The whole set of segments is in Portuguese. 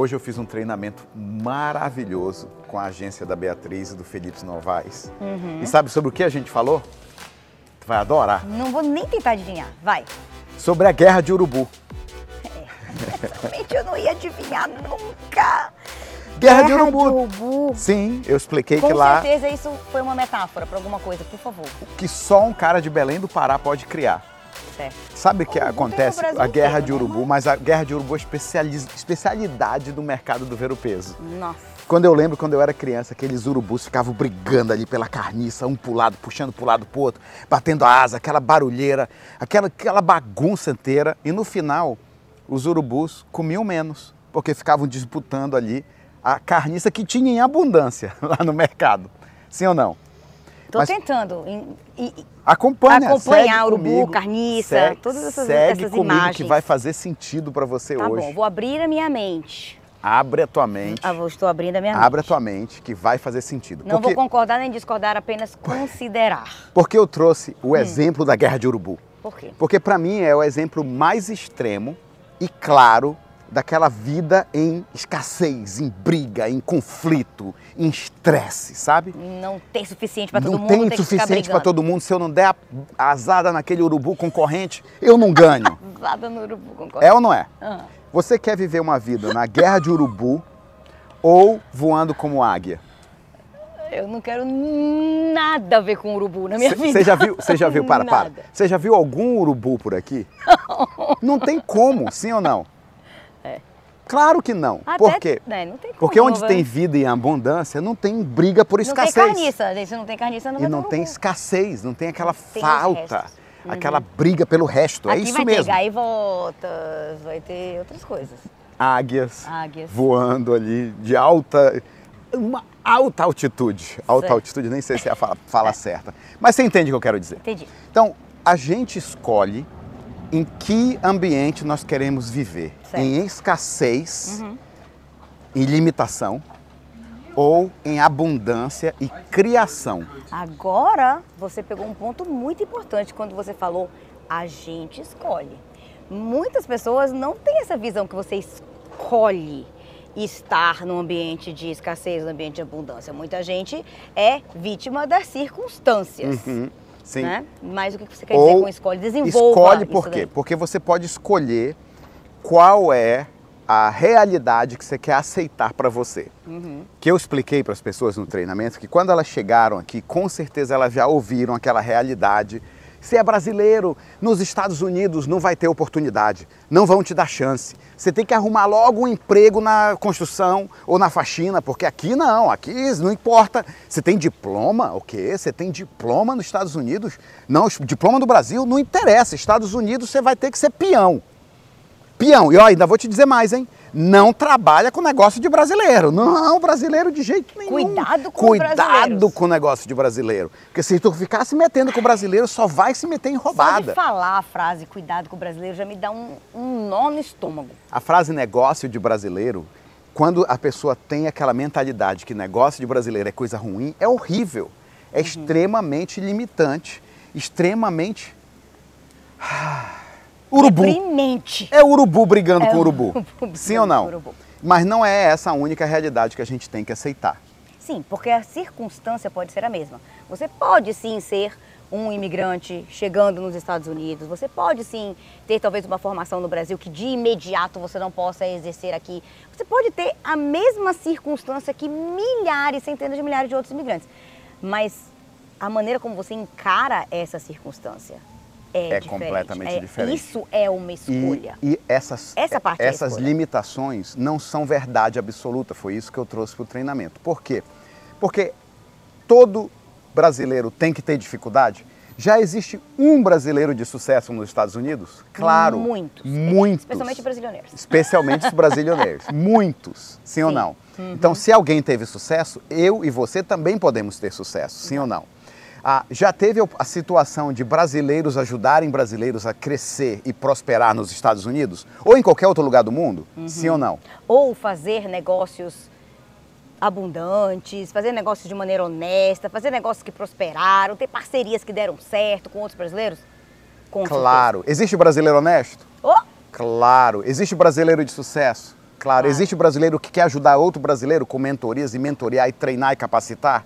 Hoje eu fiz um treinamento maravilhoso com a agência da Beatriz e do Felipe Novaes. Uhum. E sabe sobre o que a gente falou? Tu vai adorar. Não vou nem tentar adivinhar. Vai. Sobre a guerra de Urubu. Realmente eu não ia adivinhar nunca. Guerra, de Urubu. Urubu. Sim, eu expliquei Com que lá certeza isso foi uma metáfora para alguma coisa, por favor. que só um cara de Belém do Pará pode criar. Certo. Sabe o que no acontece? A guerra inteiro, de né? Urubu, mas a guerra de Urubu é especializ- especialidade do mercado do ver-o-peso. Nossa. Quando eu lembro, quando eu era criança, aqueles urubus ficavam brigando ali pela carniça, um pro lado, puxando pro lado pro outro, batendo a asa, aquela barulheira, aquela, aquela bagunça inteira. E no final, os urubus comiam menos, porque ficavam disputando ali a carniça que tinha em abundância lá no mercado. Sim ou não? Tô Mas- tentando e- e- Acompanha, Acompanhar urubu, comigo, carniça, segue, todas essas- segue essas comigo imagens. que vai fazer sentido para você Tá hoje. bom, vou abrir a minha mente. Abre a tua mente, Ah, estou abrindo a minha abre a mente. tua mente que vai fazer sentido. Não porque, vou concordar nem discordar, apenas considerar. porque eu trouxe Hum. o exemplo da guerra de urubu. Por quê? Porque para mim é o exemplo mais extremo e claro daquela vida em escassez, em briga, em conflito, em estresse, sabe? Não tem suficiente para todo não mundo, tem tem suficiente para todo mundo. Se eu não der a a azada naquele urubu concorrente, eu não ganho. Nada no urubu, concordo. é ou não é? Ah, Você quer viver uma vida na guerra de urubu ou voando como águia? eu não quero nada a ver com urubu na minha vida. Você já viu? Você já viu? Para, para. Nada. Você já viu algum urubu por aqui? Não tem como, sim ou não? É. Claro que não. Até- por quê? né, não como, Porque onde né? tem vida e abundância, não tem briga por Não escassez. tem carniça, gente. Não tem carniça, não E vai não tem escassez, não tem aquela Tem falta. Uhum. aquela briga pelo resto. é Aqui isso vai mesmo. ter gaivotas, vai ter outras coisas. Águias, Águias. voando ali de alta, uma alta altitude. Alta Certo. altitude, nem sei se é a fala, fala certa. Mas você entende o que eu quero dizer. Entendi. Então, a gente escolhe em que ambiente nós queremos viver. Certo. Em escassez, Uhum. em limitação ou em abundância e criação. Agora você pegou um ponto muito importante quando você falou a gente escolhe. Muitas pessoas não têm essa visão que você escolhe estar num ambiente de escassez, num ambiente de abundância. Muita gente é vítima das circunstâncias. Uhum, Sim. Né? Mas o que você quer dizer Ou com escolhe? Desenvolva Escolhe por quê? Porque você pode escolher qual é a realidade que você quer aceitar para você. Uhum. Que eu expliquei para as pessoas no treinamento que quando elas chegaram aqui, com certeza elas já ouviram aquela realidade. Se é brasileiro, nos Estados Unidos não vai ter oportunidade, não vão te dar chance. Você tem que arrumar logo um emprego na construção ou na faxina, porque aqui não, aqui não importa. Você tem diploma, o quê? Você tem diploma nos Estados Unidos? Não, diploma no Brasil não interessa. Estados Unidos você vai ter que ser peão. Peão, e ó, ainda vou te dizer mais, hein? Não trabalha com negócio de brasileiro. Não, brasileiro de jeito nenhum. Cuidado com Cuidado com o negócio de brasileiro. Porque se tu ficar se metendo com o brasileiro, só vai se meter em Só de roubada. falar a frase cuidado com o brasileiro já me dá um, um nó no estômago. A frase negócio de brasileiro, quando a pessoa tem aquela mentalidade que negócio de brasileiro é coisa ruim, é horrível. Uhum. É extremamente limitante, extremamente. Urubu. Deprimente. É urubu brigando É com urubu. urubu Sim ou não? urubu. Mas não é essa a única realidade que a gente tem que aceitar. Sim, porque a circunstância pode ser a mesma. Você pode sim ser um imigrante chegando nos Estados Unidos. Você pode sim ter talvez uma formação no Brasil que de imediato você não possa exercer aqui. Você pode ter a mesma circunstância que milhares, centenas de milhares de outros imigrantes. Mas a maneira como você encara essa circunstância é, É diferente. completamente É- diferente. Isso é uma escolha. E, e essas, Essa parte é essas escolha. limitações não são verdade absoluta. Foi isso que eu trouxe para o treinamento. Por quê? Porque todo brasileiro tem que ter dificuldade. Já existe um brasileiro de sucesso nos Estados Unidos? Claro. Muitos. Muitos. Especialmente brasileiros. Especialmente os brasileiros. Muitos. Sim, ou Sim. não? Então, se alguém teve sucesso, eu e você também podemos ter sucesso. Sim ou não? Ah, já teve a situação de brasileiros ajudarem brasileiros a crescer e prosperar nos Estados Unidos? Ou em qualquer outro lugar do mundo? Sim ou não? ou fazer negócios abundantes, fazer negócios de maneira honesta, fazer negócios que prosperaram, ter parcerias que deram certo com outros brasileiros? Com Claro. Existe brasileiro honesto? certeza. Oh, Claro. Existe brasileiro de sucesso? Claro, existe brasileiro que quer ajudar outro brasileiro com mentorias e mentorear e treinar e capacitar?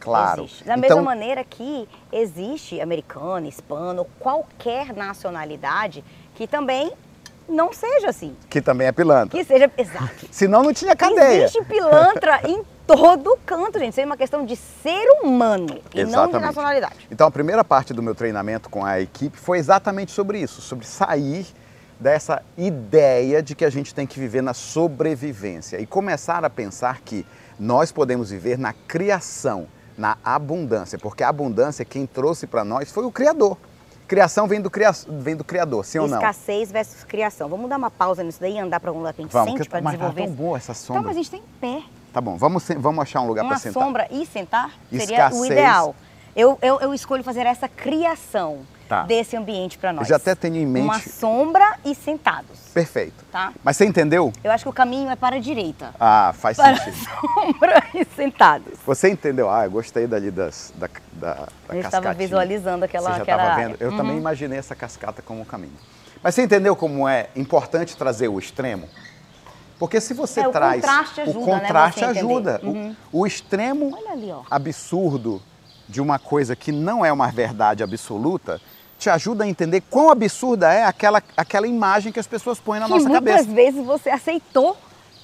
Claro. Existe. Da então, mesma maneira que existe americano, hispano, qualquer nacionalidade que também não seja assim. Que também é pilantra. Que seja. Exato. Senão não tinha cadeia. Existe pilantra em todo canto, gente. Isso é uma questão de ser humano e não de nacionalidade. Então a primeira parte do meu treinamento com a equipe foi exatamente sobre isso, sobre sair dessa ideia de que a gente tem que viver na sobrevivência e começar a pensar que nós podemos viver na criação, na abundância, porque a abundância quem trouxe para nós foi o Criador. Criação vem do, cria... vem do Criador, sim ou não? Escassez versus criação. Vamos dar uma pausa nisso daí e andar para algum lugar que a gente Vamos, sente para desenvolver? Mas tá tão boa essa sombra. Tá, mas a gente tem pé. Tá bom, vamos, vamos achar um lugar para sentar. Uma sombra e sentar seria Escassez. o ideal. Eu, eu, eu escolho fazer essa criação tá. desse ambiente para nós. Eu já até tenho em mente. Uma sombra e sentados. Perfeito. Tá? Mas você entendeu? Eu acho que o caminho é para a direita. Ah, faz para sentido. sombra e sentados. Você entendeu? Ah, eu gostei dali das, da, da, da Eu estava visualizando aquela. Você já estava vendo? Eu uhum. também imaginei essa cascata como caminho. Mas você entendeu como é importante trazer o extremo? Porque se você é, traz. O contraste ajuda. O contraste né, ajuda. Uhum. O, o, extremo ali, absurdo de uma coisa que não é uma verdade absoluta te ajuda a entender quão absurda é aquela, aquela imagem que as pessoas põem na que nossa cabeça. Muitas vezes você aceitou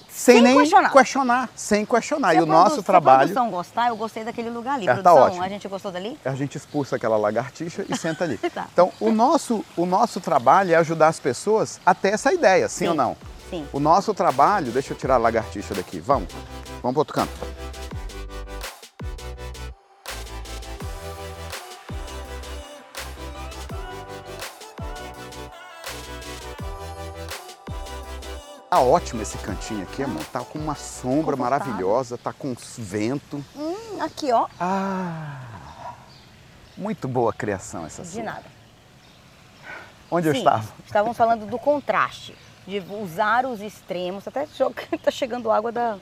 sem, sem nem questionar. questionar. sem questionar. Se e o nosso trabalho. Se a produção gostar, eu gostei daquele lugar ali. É, produção, tá ótimo. a gente gostou dali? A gente expulsa aquela lagartixa e senta ali. tá. Então, o nosso, o nosso trabalho é ajudar as pessoas a ter essa ideia, sim, sim. ou não? Sim. O nosso trabalho, deixa eu tirar a lagartixa daqui, vamos. Vamos para outro canto. Tá ótimo esse cantinho aqui, amor. Tá com uma sombra maravilhosa, tá com vento. Hum, aqui, ó. Ah, muito boa a criação essa De sua. nada. Onde Sim, eu estava? Estávamos falando do contraste, de usar os extremos. Até tá chegando água da,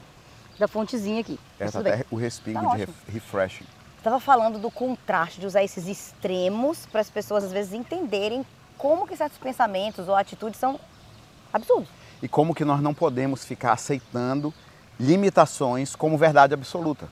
da fontezinha aqui. É, tá até o respingo tá de refreshing. Estava falando do contraste, de usar esses extremos para as pessoas às vezes entenderem como que certos pensamentos ou atitudes são absurdos e como que nós não podemos ficar aceitando limitações como verdade absoluta.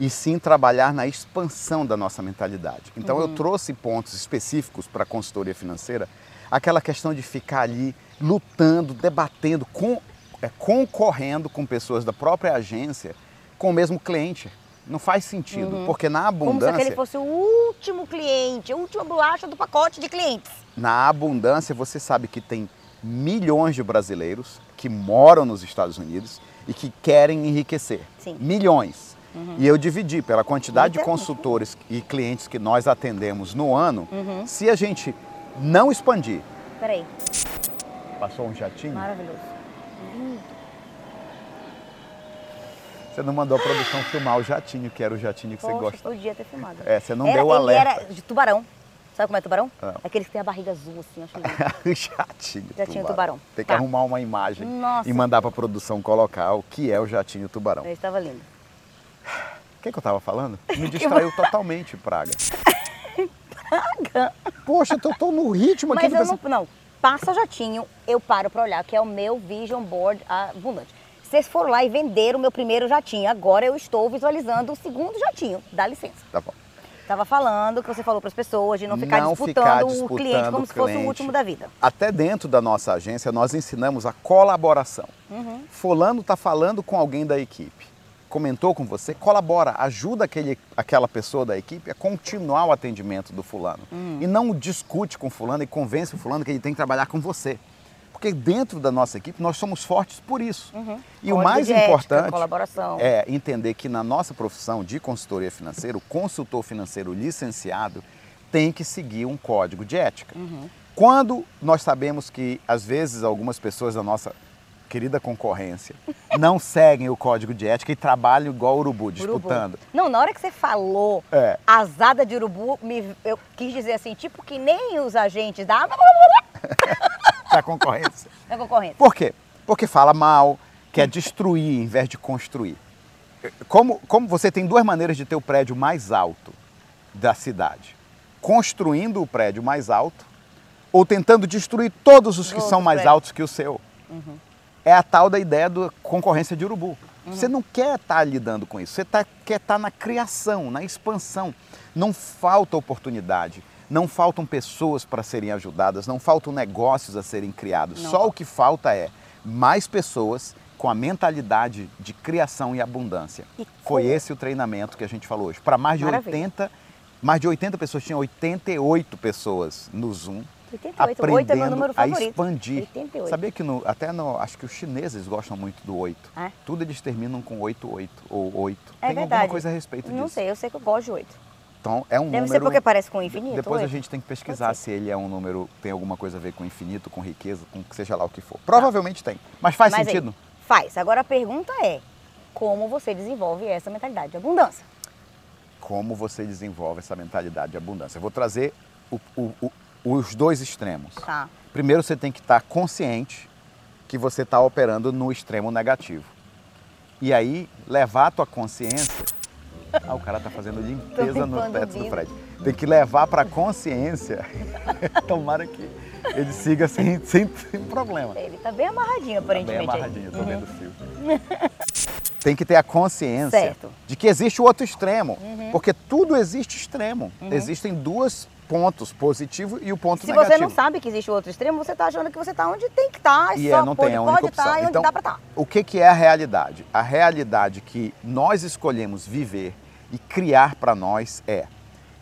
E sim trabalhar na expansão da nossa mentalidade. Então uhum. eu trouxe pontos específicos para a consultoria financeira, aquela questão de ficar ali lutando, debatendo, com, é, concorrendo com pessoas da própria agência com o mesmo cliente. Não faz sentido, uhum. porque na abundância. Como se aquele fosse o último cliente, a última bolacha do pacote de clientes. Na abundância, você sabe que tem milhões de brasileiros que moram nos Estados Unidos e que querem enriquecer. Sim. Milhões. Uhum. E eu dividi pela quantidade de consultores e clientes que nós atendemos no ano. Uhum. Se a gente não expandir. Peraí. Passou um jatinho? Maravilhoso. Lindo. Você não mandou a produção filmar o jatinho, que era o jatinho que Poxa, você gosta. Podia ter filmado. É, você não era, deu o alerta. Ele era de tubarão. Sabe como é tubarão? Não. Aqueles que tem a barriga azul, assim, acho lindo. jatinho, jatinho tubarão. Tem que tá. arrumar uma imagem Nossa. e mandar para a produção colocar o que é o jatinho tubarão. Ele estava lindo. O que, que eu estava falando? Me distraiu totalmente, Praga. Praga? Poxa, eu tô, no ritmo aqui. Mas eu não, não, passa jatinho, eu paro para olhar, que é o meu Vision Board abundante. Vocês foram lá e venderam o meu primeiro jatinho. Agora eu estou visualizando o segundo jatinho. Dá licença. Tá bom. Estava falando que você falou para as pessoas de não ficar, não disputando, ficar disputando o cliente como se fosse o último da vida. Até dentro da nossa agência, nós ensinamos a colaboração. Uhum. Fulano está falando com alguém da equipe, comentou com você, colabora, ajuda aquele, aquela pessoa da equipe a continuar o atendimento do fulano. Uhum. E não discute com fulano e convence o fulano que ele tem que trabalhar com você. Porque dentro da nossa equipe nós somos fortes por isso. Uhum. E Código o mais importante é entender que na nossa profissão de consultoria financeira, o consultor financeiro licenciado tem que seguir um código de ética. Uhum. Quando nós sabemos que às vezes algumas pessoas da nossa querida concorrência não seguem o código de ética e trabalham igual urubu, disputando. Urubu. Não, na hora que você falou é. asada de urubu, me, eu quis dizer assim, tipo que nem os agentes da da concorrência. Da concorrência. Por quê? Porque fala mal, quer destruir em vez de construir. Como, como você tem duas maneiras de ter o prédio mais alto da cidade: construindo o prédio mais alto ou tentando destruir todos os que Todos são mais prédios. altos que o seu. Uhum. É a tal da ideia da concorrência de urubu. Uhum. Você não quer estar tá lidando com isso, você tá, quer estar tá na criação, na expansão. Não falta oportunidade, não faltam pessoas para serem ajudadas, não faltam negócios a serem criados. Não. Só o que falta é mais pessoas com a mentalidade de criação e abundância. E Foi esse o treinamento que a gente falou hoje. Para mais de Maravilha. 80, mais de 80 pessoas, tinha 88 pessoas no Zoom 88, aprendendo 8 é número favorito. a expandir. 88. Sabia que no, até no, acho que os chineses gostam muito do 8. É? Tudo eles terminam com 88 ou 8. É Tem verdade. alguma coisa a respeito Não disso? Não sei, eu sei que eu gosto de 8. Então é um Deve número. ser porque parece com infinito. Depois 8. a gente tem que pesquisar se ele é um número, tem alguma coisa a ver com infinito, com riqueza, com seja lá o que for. Provavelmente tem. Mas faz Mas sentido? Aí, faz. Agora a pergunta é: como você desenvolve essa mentalidade de abundância? Como você desenvolve essa mentalidade de abundância? Eu vou trazer o, o, o, os dois extremos. Tá. Primeiro você tem que estar consciente que você está operando no extremo negativo. E aí levar a tua consciência. Ah, o cara está fazendo limpeza no teto do prédio. Tem que levar para a consciência. Tomara que ele siga sem, sem, sem problema. Ele está bem amarradinho, aparentemente. Tá bem amarradinho, estou uhum. vendo o fio. tem que ter a consciência certo. de que existe o outro extremo. Uhum. Porque tudo existe extremo. Uhum. Existem duas pontos positivo e o ponto Se negativo. Se você não sabe que existe o outro extremo, você está achando que você está onde tem que estar. Tá, e é, não tem a única opção. Tá, então, tá. o que, que é a realidade? A realidade que nós escolhemos viver e criar para nós é: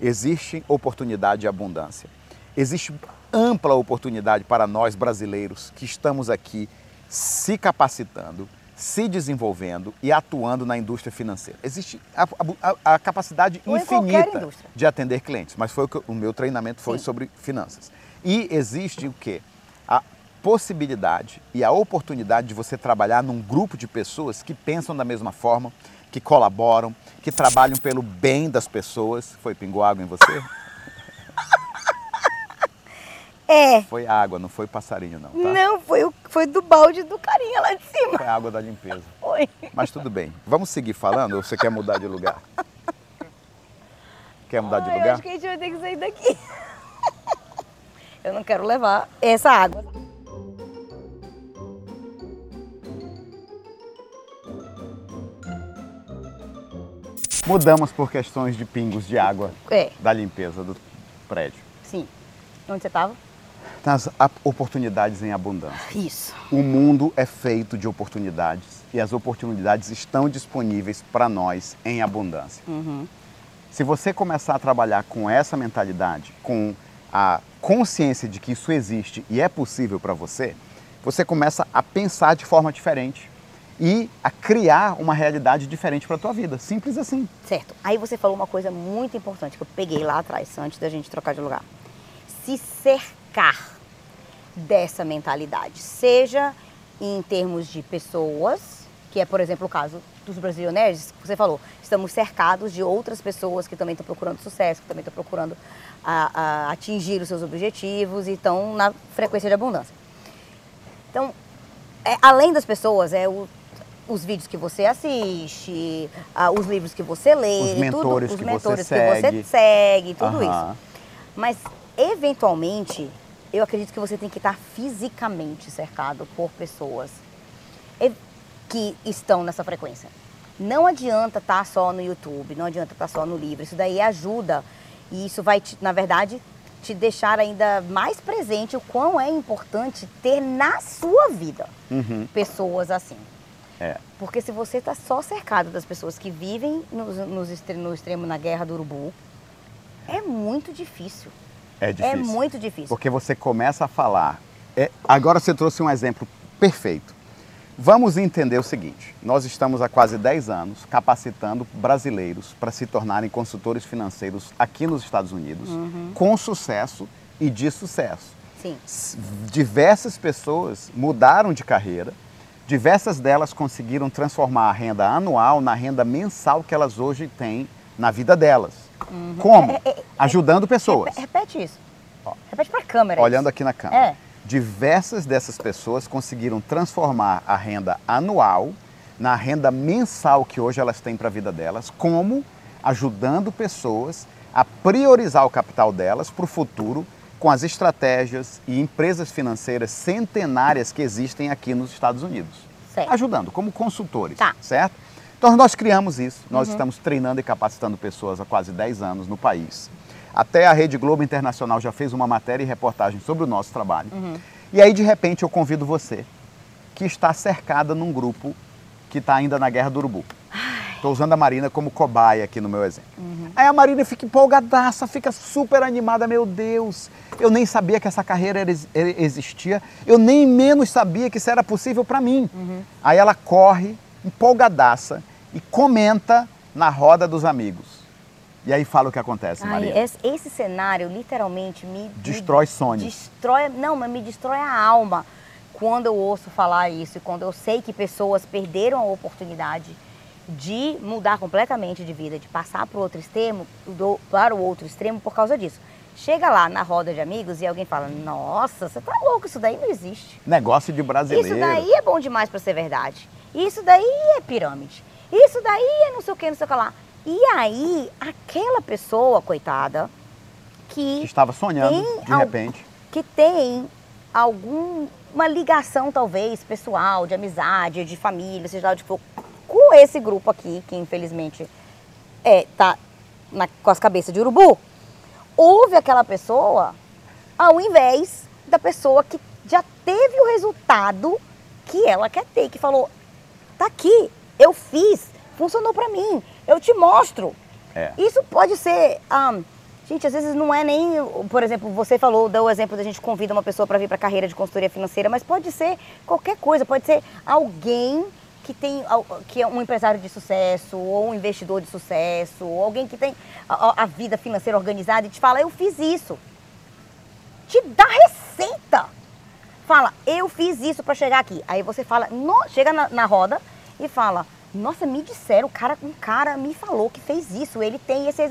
existe oportunidade e abundância. Existe ampla oportunidade para nós brasileiros que estamos aqui se capacitando, se desenvolvendo e atuando na indústria financeira. Existe a, a, a capacidade Ou infinita de atender clientes, mas foi o, que, o meu treinamento foi Sim. sobre finanças. E existe o quê? A possibilidade e a oportunidade de você trabalhar num grupo de pessoas que pensam da mesma forma, que colaboram, que trabalham pelo bem das pessoas. Foi pingou água em você? É. Foi água, não foi passarinho, não. Tá? Não, foi, foi do balde do carinha lá de cima. Foi água da limpeza. Foi. Mas tudo bem. Vamos seguir falando ou você quer mudar de lugar? Quer mudar Ai, de lugar? Eu acho que a gente vai ter que sair daqui. Eu não quero levar essa água. Mudamos por questões de pingos de água é. da limpeza do prédio. Sim. Onde você estava? nas oportunidades em abundância. Isso. O mundo é feito de oportunidades e as oportunidades estão disponíveis para nós em abundância. Uhum. Se você começar a trabalhar com essa mentalidade, com a consciência de que isso existe e é possível para você, você começa a pensar de forma diferente e a criar uma realidade diferente para a tua vida. Simples assim. Certo. Aí você falou uma coisa muito importante que eu peguei lá atrás, antes da gente trocar de lugar. Se cercar dessa mentalidade, seja em termos de pessoas, que é, por exemplo, o caso dos brasileiros, que você falou, estamos cercados de outras pessoas que também estão procurando sucesso, que também estão procurando a, a atingir os seus objetivos e estão na frequência de abundância. Então, é, além das pessoas, é o, os vídeos que você assiste, os livros que você lê, os mentores, tudo, os que, mentores você que segue. você segue, tudo uhum. isso. Mas, eventualmente, eu acredito que você tem que estar fisicamente cercado por pessoas que estão nessa frequência. Não adianta estar só no YouTube, não adianta estar só no livro. Isso daí ajuda e isso vai, te, na verdade, te deixar ainda mais presente o quão é importante ter na sua vida uhum. pessoas assim. É. Porque se você está só cercado das pessoas que vivem no, no, no extremo na guerra do urubu, é muito difícil. É difícil. É muito difícil. Porque você começa a falar. É, agora você trouxe um exemplo perfeito. Vamos entender o seguinte: nós estamos há quase 10 anos capacitando brasileiros para se tornarem consultores financeiros aqui nos Estados Unidos, uhum. com sucesso e de sucesso. Sim. Diversas pessoas mudaram de carreira, diversas delas conseguiram transformar a renda anual na renda mensal que elas hoje têm na vida delas. Uhum. Como? É, é, é, Ajudando pessoas. Repete isso. Ó, repete para a câmera. Olhando isso. aqui na câmera. É. Diversas dessas pessoas conseguiram transformar a renda anual na renda mensal que hoje elas têm para a vida delas, como ajudando pessoas a priorizar o capital delas para o futuro, com as estratégias e empresas financeiras centenárias que existem aqui nos Estados Unidos. Certo. Ajudando como consultores, Tá. certo? Então nós criamos isso, nós Uhum. estamos treinando e capacitando pessoas há quase 10 anos no país. Até a Rede Globo Internacional já fez uma matéria e reportagem sobre o nosso trabalho. Uhum. E aí de repente eu convido você, que está cercada num grupo que está ainda na Guerra do Urubu. Estou usando a Marina como cobaia aqui no meu exemplo. Aí a Marina fica empolgadaça, fica super animada, meu Deus, eu nem sabia que essa carreira existia, eu nem menos sabia que isso era possível para mim. Aí ela corre, empolgadaça, e comenta na roda dos amigos. E aí fala o que acontece, Ai, Marina. esse, esse cenário literalmente me me Destrói sonhos. Destrói, não, mas me destrói a alma quando eu ouço falar isso e quando eu sei que pessoas perderam a oportunidade de mudar completamente de vida, de passar para o outro extremo, do- para o outro extremo por causa disso. Chega lá na roda de amigos e alguém fala: "Nossa, você tá louco, isso daí não existe". Negócio de brasileiro. Isso daí é bom demais para ser verdade. Isso daí é pirâmide. Isso daí é não sei o que, não sei o que lá. E aí, aquela pessoa, coitada, que, Estava sonhando, de repente. que tem alguma ligação, talvez, pessoal, de amizade, de família, seja lá onde for, com esse grupo aqui, que infelizmente é, tá na- com as cabeças de urubu, ouve aquela pessoa ao invés da pessoa que já teve o resultado que ela quer ter, que falou, tá aqui, eu fiz, funcionou pra mim, eu te mostro. É. Isso pode ser, ah, gente, às vezes não é nem, por exemplo, você falou, deu o exemplo da gente convida uma pessoa para vir para a carreira de consultoria financeira, mas pode ser qualquer coisa, pode ser alguém que tem, que é um empresário de sucesso, ou um investidor de sucesso, ou alguém que tem a, a- vida financeira organizada e te fala, eu fiz isso. Te dá receita. Fala, eu fiz isso para chegar aqui. Aí você fala, no- chega na, na roda e fala, nossa, me disseram, o cara, um cara me falou que fez isso, ele tem esse-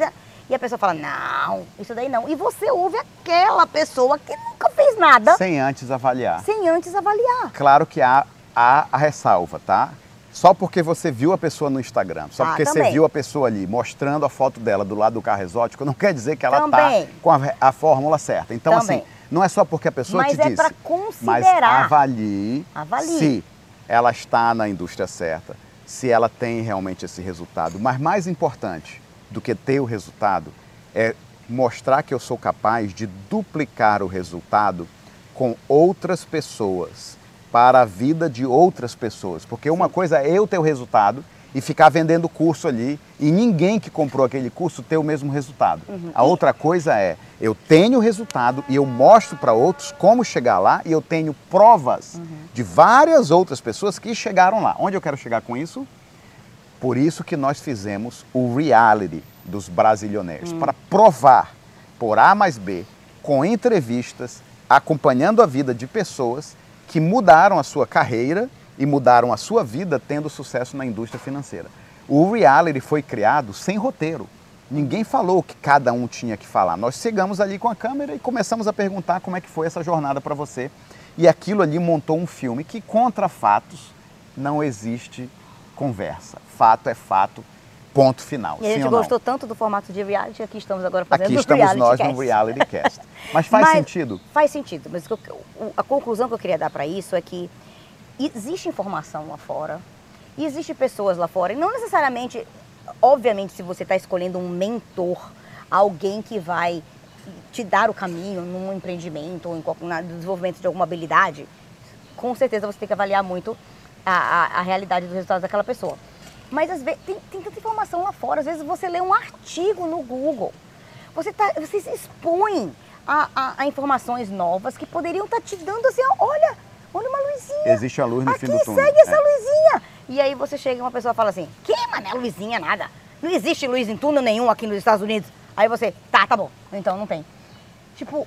E a pessoa fala, não, isso daí não. E você ouve aquela pessoa que nunca fez nada Sem antes avaliar. sem antes avaliar. Claro que há, há a ressalva, tá? Só porque você viu a pessoa no Instagram, só Ah, porque você também. viu a pessoa ali mostrando a foto dela do lado do carro exótico, não quer dizer que ela Também. tá com a, a fórmula certa. Então, Também. assim, não é só porque a pessoa Mas te é disse. pra Mas considerar. avalie, Avalie. se ela está na indústria certa, se ela tem realmente esse resultado. Mas mais importante do que ter o resultado é mostrar que eu sou capaz de duplicar o resultado com outras pessoas, para a vida de outras pessoas. Porque uma coisa é eu ter o resultado e ficar vendendo curso ali e ninguém que comprou aquele curso ter o mesmo resultado. A outra coisa é eu tenho o resultado e eu mostro para outros como chegar lá e eu tenho provas de várias outras pessoas que chegaram lá. Onde eu quero chegar com isso? Por isso que nós fizemos o reality dos brasilioneiros, para provar por A mais B, com entrevistas, acompanhando a vida de pessoas que mudaram a sua carreira e mudaram a sua vida tendo sucesso na indústria financeira. O reality foi criado sem roteiro. Ninguém falou o que cada um tinha que falar. Nós chegamos ali com a câmera e começamos a perguntar como é que foi essa jornada para você. E aquilo ali montou um filme que contra fatos não existe conversa. Fato é fato, ponto final. E a gente gostou tanto do formato de reality, aqui estamos agora fazendo Aqui o estamos reality nós cast. no Reality Cast. Mas faz Mas sentido? Faz sentido, mas que a conclusão que eu queria dar para isso é que existe informação lá fora, e existe pessoas lá fora, e não necessariamente, obviamente, se você está escolhendo um mentor, alguém que vai te dar o caminho num empreendimento ou em no desenvolvimento de alguma habilidade, com certeza você tem que avaliar muito a, a- a realidade dos resultados daquela pessoa. Mas às vezes tem, tem tanta informação lá fora, às vezes você lê um artigo no Google, você, tá, você se expõe a, a- a informações novas que poderiam estar te dando assim, olha, olha uma luzinha. Existe a luz no Aqui fim do túnel. segue essa É. luzinha. E aí você chega e uma pessoa fala assim, que, mané, luzinha nada. Não existe luz em túnel nenhum aqui nos Estados Unidos. Aí você, tá, tá bom, então não tem. Tipo,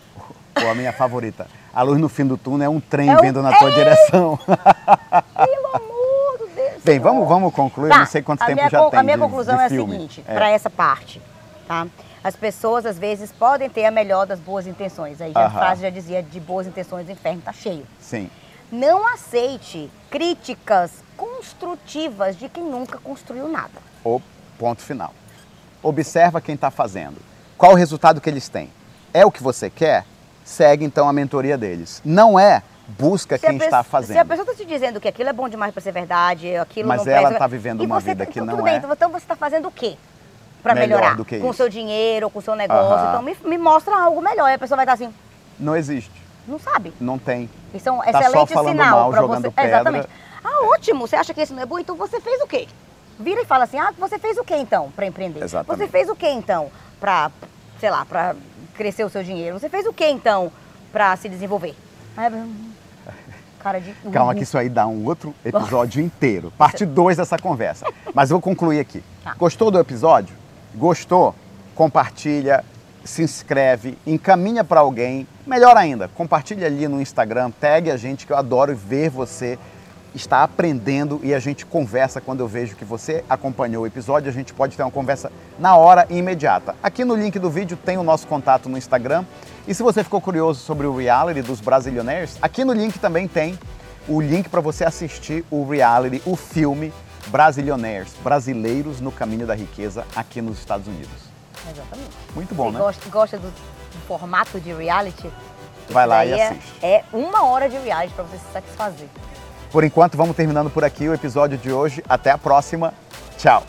Ou a minha favorita. A luz no fim do túnel é um trem É um- vindo na tua Ei! direção. pelo amor de Deus. Bem, vamos, vamos concluir. Tá, não sei quanto a tempo minha já con- tem A minha de- conclusão de é a seguinte, É. para essa parte, tá? As pessoas às vezes podem ter a melhor das boas intenções. Aí já, a frase já dizia de boas intenções o inferno tá cheio. Sim. Não aceite críticas construtivas de quem nunca construiu nada. O ponto final. Observa quem está fazendo. Qual o resultado que eles têm? É o que você quer? segue então a mentoria deles. Não é busca Se quem está Se a fazendo. pessoa está te dizendo que aquilo é bom demais para ser verdade, aquilo Mas não ela presta- tá vivendo e uma você- vida que não bem, é. Então você está fazendo o quê? Para Melhor melhorar? do que com o seu dinheiro, com o seu negócio. Aham. Então me, me mostra algo melhor. E a pessoa vai estar assim, Não existe, não sabe. não tem. Isso é um Tá só excelente falando sinal mal, para jogando você. pedra. Exatamente. Ah, ótimo. Você acha que isso não é bom? Então você fez o quê? Vira e fala assim: "Ah, você fez o quê então para empreender? Exatamente. Você fez o quê então para, sei lá, para crescer o seu dinheiro? Você fez o quê então para se desenvolver?" Cara de Calma que isso aí dá um outro episódio inteiro. Parte 2 dessa conversa. Mas eu vou concluir aqui. Tá. Gostou do episódio? Gostou? Compartilha, se inscreve, encaminha para alguém. Melhor ainda, compartilha ali no Instagram, tag a gente que eu adoro ver você está aprendendo e a gente conversa quando eu vejo que você acompanhou o episódio, a gente pode ter uma conversa na hora e imediata. Aqui no link do vídeo tem o nosso contato no Instagram. E se você ficou curioso sobre o reality dos Brasilionaires, aqui no link também tem o link para você assistir o reality, o filme Brasilionaires, Brasileiros no Caminho da Riqueza aqui nos Estados Unidos. Exatamente. Muito bom, Você né? gosta, gosta do, do formato de reality? Vai lá e é- assiste. É uma hora de reality para você se satisfazer. Por enquanto, vamos terminando por aqui o episódio de hoje. Até a próxima. Tchau.